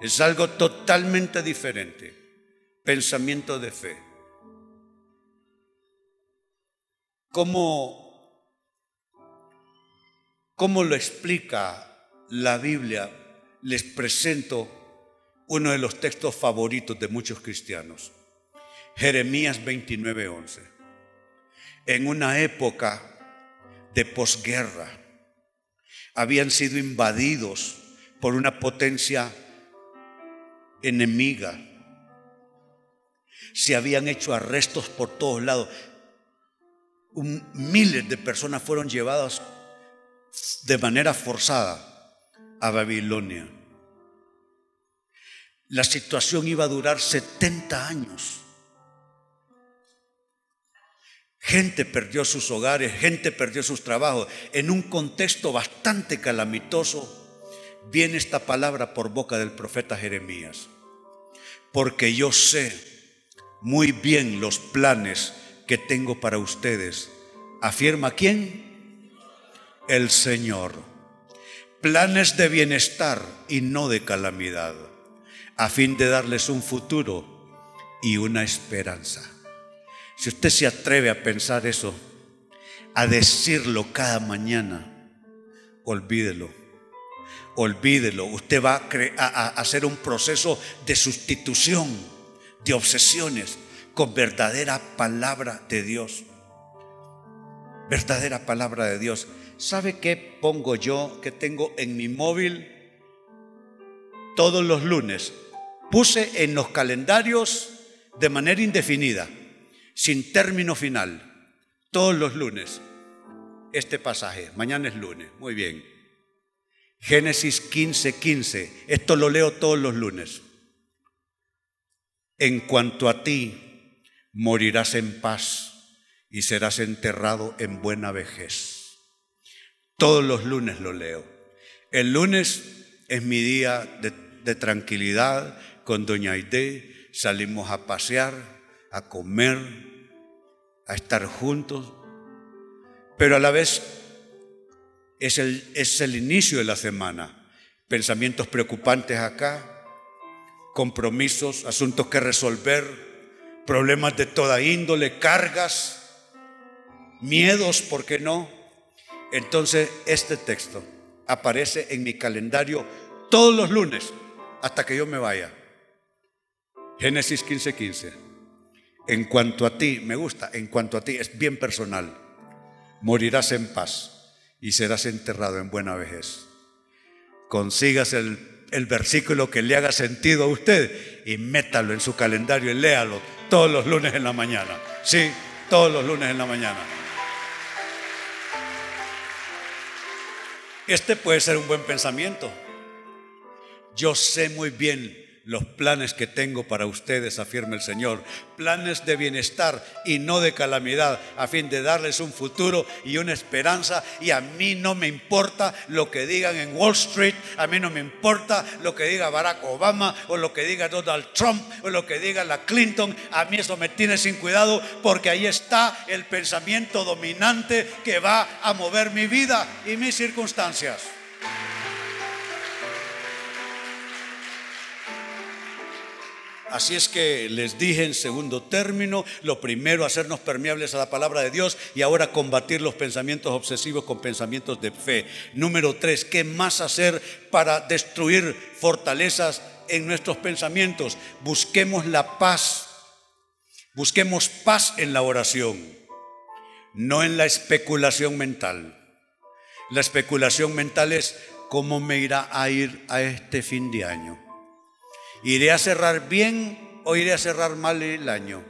Es algo totalmente diferente. Pensamiento de fe. ¿Cómo, cómo lo explica la Biblia? Les presento uno de los textos favoritos de muchos cristianos. Jeremías 29:11. En una época de posguerra, habían sido invadidos por una potencia enemiga. Se habían hecho arrestos por todos lados. miles de personas fueron llevadas de manera forzada a Babilonia. La situación iba a durar 70 años. Gente perdió sus hogares, gente perdió sus trabajos. En un contexto bastante calamitoso, viene esta palabra por boca del profeta Jeremías. Porque yo sé muy bien los planes que tengo para ustedes. ¿Afirma quién? El Señor. Planes de bienestar y no de calamidad, a fin de darles un futuro y una esperanza. Si usted se atreve a pensar eso, a decirlo cada mañana, olvídelo. Olvídelo. Usted va a, hacer un proceso de sustitución de obsesiones con verdadera palabra de Dios. Verdadera palabra de Dios. ¿Sabe qué pongo yo que tengo en mi móvil todos los lunes? Puse en los calendarios de manera indefinida sin término final, todos los lunes, este pasaje. Mañana es lunes, muy bien. Génesis 15, 15. Esto lo leo todos los lunes. En cuanto a ti, morirás en paz y serás enterrado en buena vejez. Todos los lunes lo leo. El lunes es mi día de, de tranquilidad con Doña Aide. Salimos a pasear, a comer, a estar juntos, pero a la vez es el, es el inicio de la semana. Pensamientos preocupantes acá, compromisos, asuntos que resolver, problemas de toda índole, cargas, miedos, ¿por qué no? Entonces este texto aparece en mi calendario todos los lunes hasta que yo me vaya. Génesis 15:15. 15. En cuanto a ti, me gusta, en cuanto a ti, es bien personal. Morirás en paz y serás enterrado en buena vejez. Consigas el, versículo que le haga sentido a usted y métalo en su calendario y léalo todos los lunes en la mañana. Sí, todos los lunes en la mañana. Este puede ser un buen pensamiento. Yo sé muy bien los planes que tengo para ustedes, afirma el Señor. Planes de bienestar y no de calamidad, a fin de darles un futuro y una esperanza. Y a mí no me importa lo que digan en Wall Street, a mí no me importa lo que diga Barack Obama o lo que diga Donald Trump o lo que diga la Clinton. A mí eso me tiene sin cuidado porque ahí está el pensamiento dominante que va a mover mi vida y mis circunstancias. Así es que les dije en segundo término, lo primero, hacernos permeables a la palabra de Dios y ahora combatir los pensamientos obsesivos con pensamientos de fe. Número tres, ¿qué más hacer para destruir fortalezas en nuestros pensamientos? Busquemos la paz, busquemos paz en la oración, no en la especulación mental. La especulación mental es cómo me irá a ir a este fin de año. ¿Iré a cerrar bien o iré a cerrar mal el año?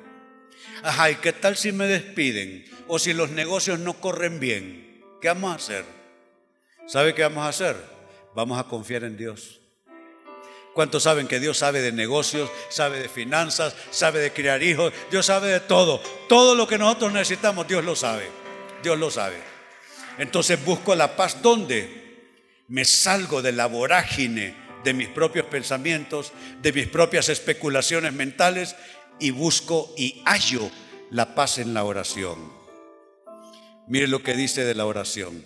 Ajá, ¿y qué tal si me despiden? O si los negocios no corren bien. ¿Qué vamos a hacer? ¿Sabe qué vamos a hacer? Vamos a confiar en Dios. ¿Cuántos saben que Dios sabe de negocios, sabe de finanzas, sabe de criar hijos? Dios sabe de todo. Todo lo que nosotros necesitamos, Dios lo sabe. Dios lo sabe. Entonces busco la paz. ¿Dónde? Me salgo de la vorágine de mis propios pensamientos, de mis propias especulaciones mentales y busco y hallo la paz en la oración. Mire lo que dice de la oración.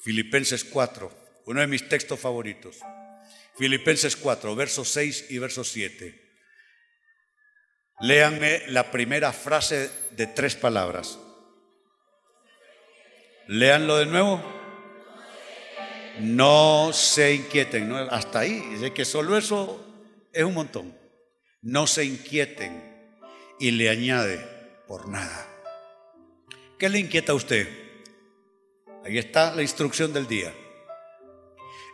Filipenses 4, uno de mis textos favoritos. Filipenses 4, versos 6 y verso 7. Léanme la primera frase de tres palabras. Léanlo de nuevo. No se inquieten, hasta ahí, de que solo eso es un montón. No se inquieten. Y le añade, por nada. ¿Qué le inquieta a usted? Ahí está la instrucción del día.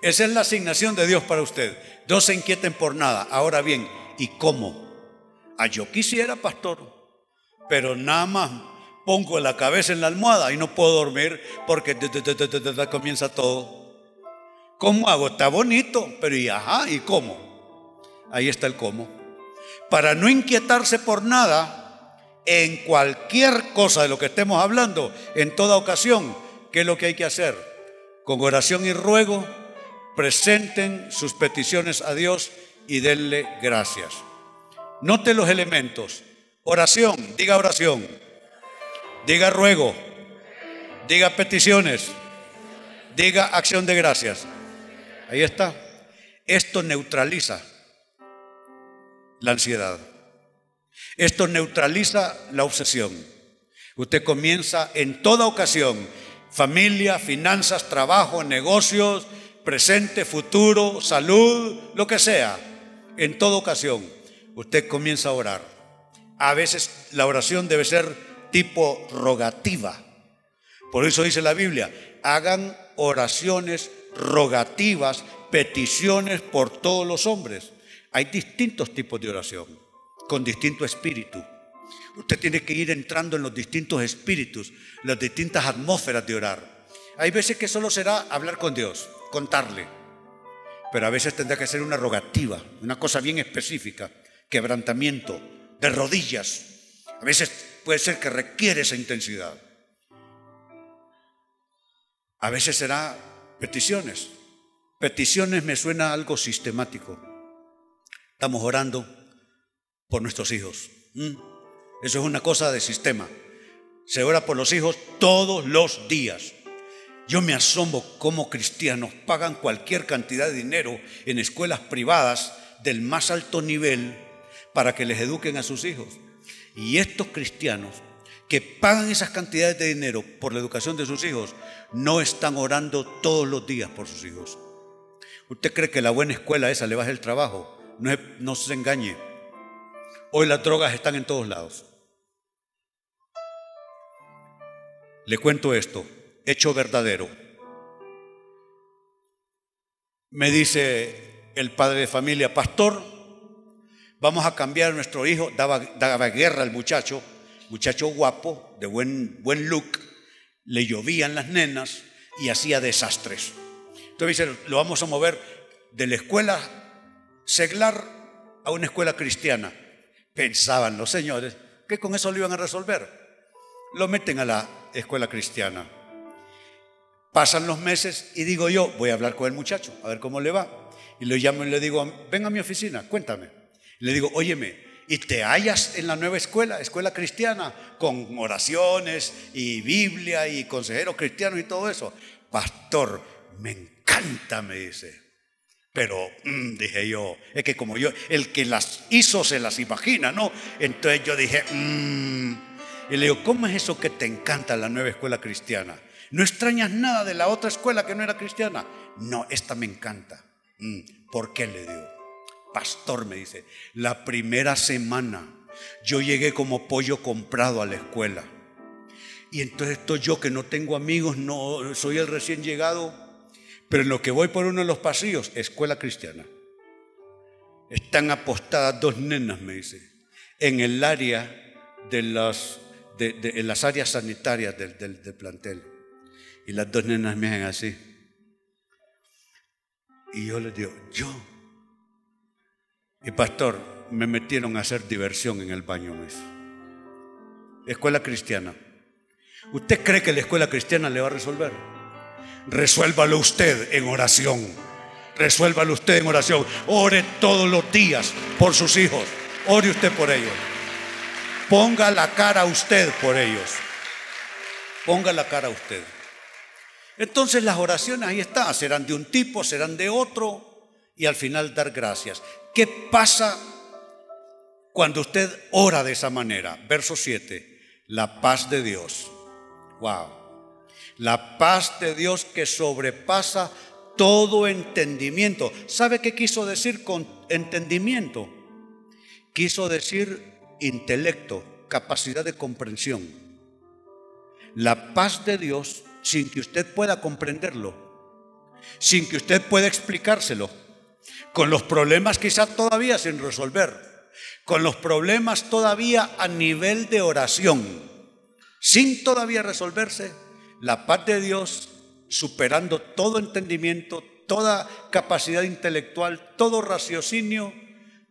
Esa es la asignación de Dios para usted. No se inquieten por nada. Ahora bien, ¿y cómo? Ah, yo quisiera, pastor, pero nada más pongo la cabeza en la almohada y no puedo dormir porque comienza todo. ¿Cómo hago? Está bonito, pero y ajá, ¿y cómo? Ahí está el cómo. Para no inquietarse por nada, en cualquier cosa de lo que estemos hablando, en toda ocasión, ¿qué es lo que hay que hacer? Con oración y ruego, presenten sus peticiones a Dios y denle gracias. Note los elementos. Oración, diga oración. Diga ruego. Diga peticiones. Diga acción de gracias. Ahí está. Esto neutraliza la ansiedad. Esto neutraliza la obsesión. Usted comienza en toda ocasión, familia, finanzas, trabajo, negocios, presente, futuro, salud, lo que sea. En toda ocasión, usted comienza a orar. A veces la oración debe ser tipo rogativa. Por eso dice la Biblia, hagan oraciones rogativas, peticiones por todos los hombres. Hay distintos tipos de oración, con distinto espíritu. Usted tiene que ir entrando en los distintos espíritus, las distintas atmósferas de orar. Hay veces que solo será hablar con Dios, contarle, pero a veces tendrá que ser una rogativa, una cosa bien específica, quebrantamiento, de rodillas. A veces puede ser que requiere esa intensidad. A veces será Peticiones. Peticiones me suena algo sistemático. Estamos orando por nuestros hijos. Eso es una cosa de sistema. Se ora por los hijos todos los días. Yo me asombro cómo cristianos pagan cualquier cantidad de dinero en escuelas privadas del más alto nivel para que les eduquen a sus hijos. Y estos cristianos que pagan esas cantidades de dinero por la educación de sus hijos no están orando todos los días por sus hijos. ¿Usted cree que la buena escuela esa le baja el trabajo? No, se engañe. Hoy las drogas están en todos lados. Le cuento esto, hecho verdadero. Me dice el padre de familia, pastor, vamos a cambiar a nuestro hijo, daba, daba guerra al muchacho, muchacho guapo, de buen, buen look, le llovían las nenas y hacía desastres. Entonces dice, lo vamos a mover de la escuela seglar a una escuela cristiana. Pensaban los señores que con eso lo iban a resolver. Lo meten a la escuela cristiana. Pasan los meses y digo yo, voy a hablar con el muchacho, a ver cómo le va. Y le llamo y le digo, ven a mi oficina, cuéntame. le digo, óyeme, y te hallas en la nueva escuela, escuela cristiana, con oraciones y Biblia y consejeros cristianos y todo eso. Pastor, me encanta, me dice. Pero mm, dije yo, es que como yo, el que las hizo se las imagina, ¿no? Entonces yo dije, mm". y le digo, ¿cómo es eso que te encanta la nueva escuela cristiana? ¿No extrañas nada de la otra escuela que no era cristiana? No, esta me encanta. Mm, ¿Por qué le digo? Pastor me dice, la primera semana yo llegué como pollo comprado a la escuela. Y entonces estoy yo que no tengo amigos, no soy el recién llegado pero en lo que voy por uno de los pasillos, escuela cristiana. Están apostadas dos nenas, me dice, en el área de las, de, las áreas sanitarias del, del, plantel. Y las dos nenas me hacen así. Y yo les digo, yo. Y pastor, me metieron a hacer diversión en el baño. Mes. Escuela cristiana. ¿Usted cree que la escuela cristiana le va a resolver? resuélvalo usted en oración. Resuélvalo usted en oración. Ore todos los días por sus hijos. Ore usted por ellos. Ponga la cara a usted por ellos. Ponga la cara a usted. Entonces las oraciones ahí están. Serán de un tipo, serán de otro. Y al final dar gracias. ¿Qué pasa cuando usted ora de esa manera? Verso 7. La paz de Dios. Wow la paz de Dios que sobrepasa todo entendimiento. ¿Sabe qué quiso decir con entendimiento? Quiso decir intelecto, capacidad de comprensión. La paz de Dios sin que usted pueda comprenderlo, sin que usted pueda explicárselo, con los problemas quizás todavía sin resolver, con los problemas todavía a nivel de oración, sin todavía resolverse, la paz de Dios, superando todo entendimiento, toda capacidad intelectual, todo raciocinio,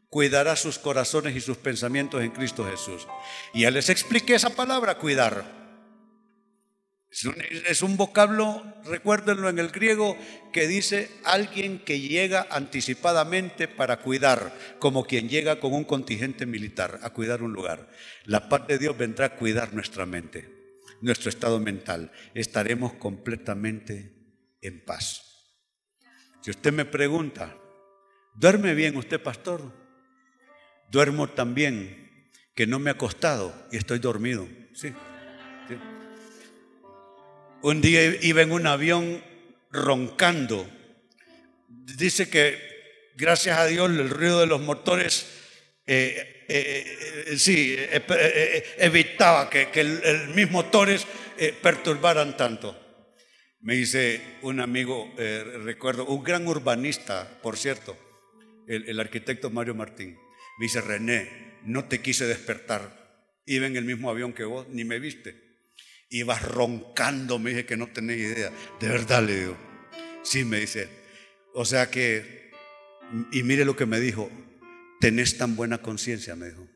cuidará sus corazones y sus pensamientos en Cristo Jesús. Y ya les expliqué esa palabra, cuidar. Es un, vocablo, recuérdenlo en el griego, que dice alguien que llega anticipadamente para cuidar, como quien llega con un contingente militar a cuidar un lugar. La paz de Dios vendrá a cuidar nuestra mente nuestro estado mental, estaremos completamente en paz. Si usted me pregunta, ¿duerme bien usted, pastor? Duermo también, que no me he acostado y estoy dormido. Sí, Un día iba en un avión roncando. Dice que gracias a Dios el ruido de los motores eh, eh, eh, sí, evitaba que, el, el, mis motores perturbaran tanto. Me dice un amigo, recuerdo, un gran urbanista, por cierto, el, el, arquitecto Mario Martín. Me dice, René, no te quise despertar. Iba en el mismo avión que vos, ni me viste. Ibas roncando, me dije que no tenés idea. De verdad le digo. Sí, me dice. O sea que, y mire lo que me dijo, tenés tan buena conciencia, me dijo,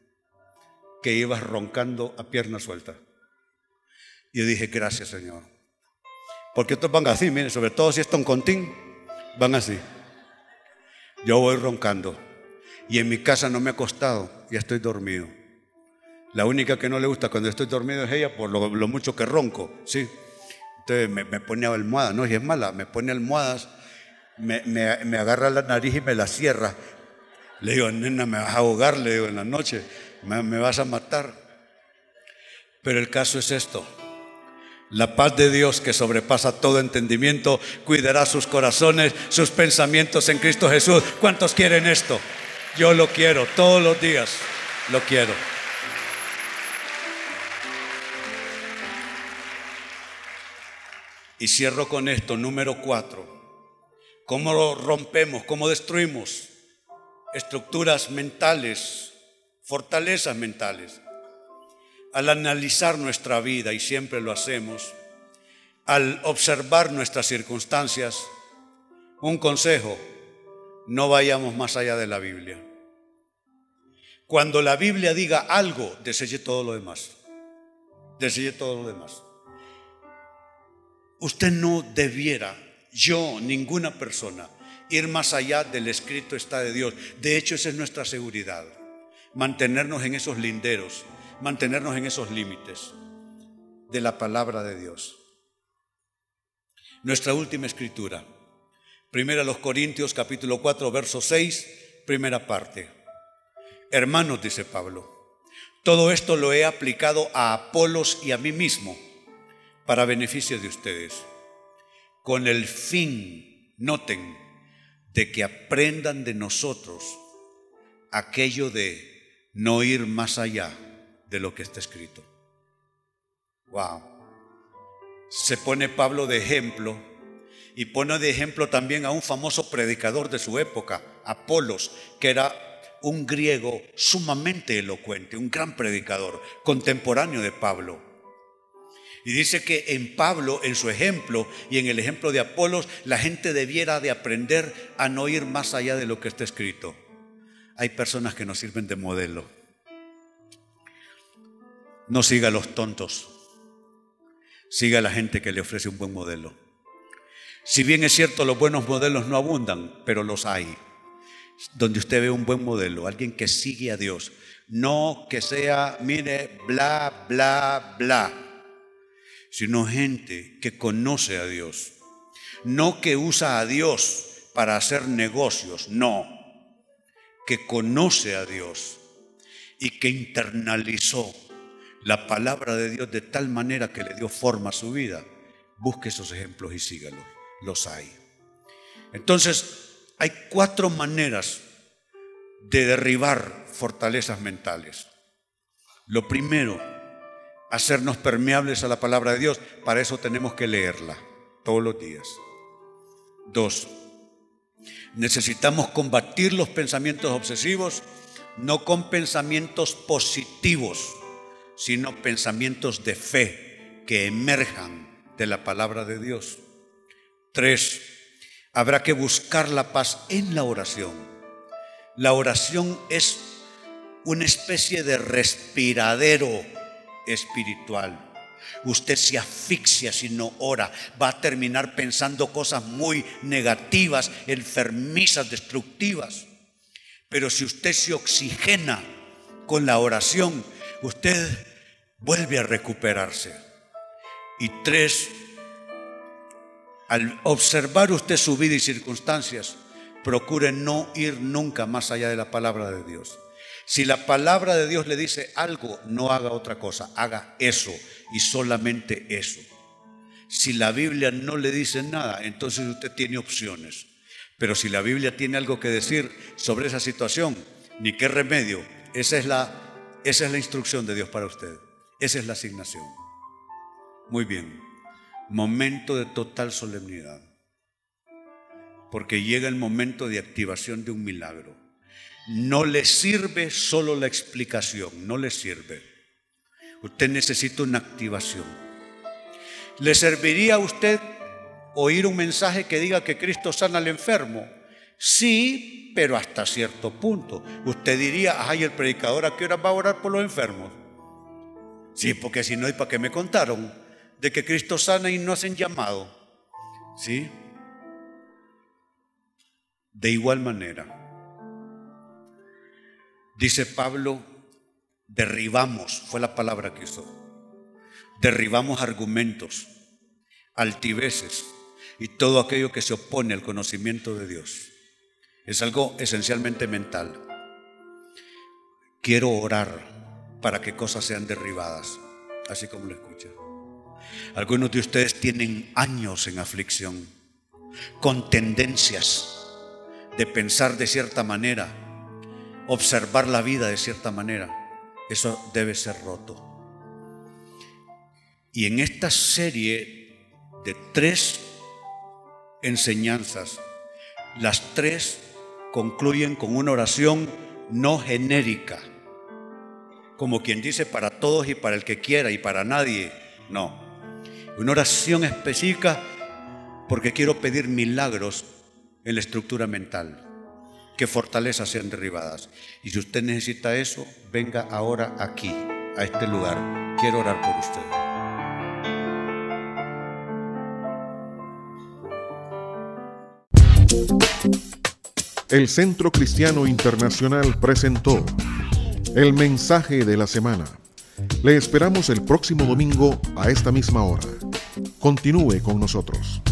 que ibas roncando a pierna suelta. Yo dije, gracias Señor. Porque estos van así, miren, sobre todo si es contín, van así. Yo voy roncando. Y en mi casa no me he acostado, ya estoy dormido. La única que no le gusta cuando estoy dormido es ella por lo, mucho que ronco, ¿sí? Entonces me, pone almohadas, no, y es mala, me pone almohadas, me, me agarra la nariz y me la cierra le digo, nena, me vas a ahogar, le digo, en la noche, me, me vas a matar. Pero el caso es esto. La paz de Dios que sobrepasa todo entendimiento cuidará sus corazones, sus pensamientos en Cristo Jesús. ¿Cuántos quieren esto? Yo lo quiero, todos los días lo quiero. Y cierro con esto, número cuatro. ¿Cómo rompemos? ¿Cómo destruimos? estructuras mentales, fortalezas mentales. Al analizar nuestra vida, y siempre lo hacemos, al observar nuestras circunstancias, un consejo, no vayamos más allá de la Biblia. Cuando la Biblia diga algo, deseye todo lo demás. Deseye todo lo demás. Usted no debiera, yo, ninguna persona, ir más allá del escrito está de Dios. De hecho, esa es nuestra seguridad. Mantenernos en esos linderos, mantenernos en esos límites de la palabra de Dios. Nuestra última escritura, Primera los Corintios capítulo 4, verso 6, primera parte. Hermanos, dice Pablo, todo esto lo he aplicado a Apolos y a mí mismo para beneficio de ustedes, con el fin, noten, de que aprendan de nosotros aquello de no ir más allá de lo que está escrito. Wow. Se pone Pablo de ejemplo y pone de ejemplo también a un famoso predicador de su época, Apolos, que era un griego sumamente elocuente, un gran predicador, contemporáneo de Pablo. Y dice que en Pablo, en su ejemplo y en el ejemplo de Apolos, la gente debiera de aprender a no ir más allá de lo que está escrito. Hay personas que nos sirven de modelo. No siga a los tontos. Siga a la gente que le ofrece un buen modelo. Si bien es cierto, los buenos modelos no abundan, pero los hay. Donde usted ve un buen modelo, alguien que sigue a Dios. No que sea, mire, bla, bla, bla sino gente que conoce a Dios. No que usa a Dios para hacer negocios, no, que conoce a Dios y que internalizó la palabra de Dios de tal manera que le dio forma a su vida. Busque esos ejemplos y sígalos, los hay. Entonces, hay cuatro maneras de derribar fortalezas mentales. Lo primero, hacernos permeables a la palabra de Dios. Para eso tenemos que leerla todos los días. Dos, necesitamos combatir los pensamientos obsesivos, no con pensamientos positivos, sino pensamientos de fe que emerjan de la palabra de Dios. Tres, habrá que buscar la paz en la oración. La oración es una especie de respiradero espiritual. Usted se asfixia si no ora, va a terminar pensando cosas muy negativas, enfermizas, destructivas. Pero si usted se oxigena con la oración, usted vuelve a recuperarse. Y tres, al observar usted su vida y circunstancias, procure no ir nunca más allá de la palabra de Dios. Si la palabra de Dios le dice algo, no haga otra cosa, haga eso y solamente eso. Si la Biblia no le dice nada, entonces usted tiene opciones. Pero si la Biblia tiene algo que decir sobre esa situación, ni qué remedio, esa es la, esa es la instrucción de Dios para usted. Esa es la asignación. Muy bien, momento de total solemnidad. Porque llega el momento de activación de un milagro. No le sirve solo la explicación, no le sirve. Usted necesita una activación. ¿Le serviría a usted oír un mensaje que diga que Cristo sana al enfermo? Sí, pero hasta cierto punto. Usted diría, ay, el predicador a qué hora va a orar por los enfermos. Sí, porque si no, ¿y para qué me contaron? De que Cristo sana y no hacen llamado. ¿Sí? De igual manera, Dice Pablo, derribamos, fue la palabra que usó. Derribamos argumentos, altiveces y todo aquello que se opone al conocimiento de Dios. Es algo esencialmente mental. Quiero orar para que cosas sean derribadas, así como lo escucha. Algunos de ustedes tienen años en aflicción, con tendencias de pensar de cierta manera observar la vida de cierta manera. Eso debe ser roto. Y en esta serie de tres enseñanzas, las tres concluyen con una oración no genérica, como quien dice para todos y para el que quiera y para nadie. No, una oración específica porque quiero pedir milagros en la estructura mental que fortalezas sean derribadas. Y si usted necesita eso, venga ahora aquí, a este lugar. Quiero orar por usted. El Centro Cristiano Internacional presentó el mensaje de la semana. Le esperamos el próximo domingo a esta misma hora. Continúe con nosotros.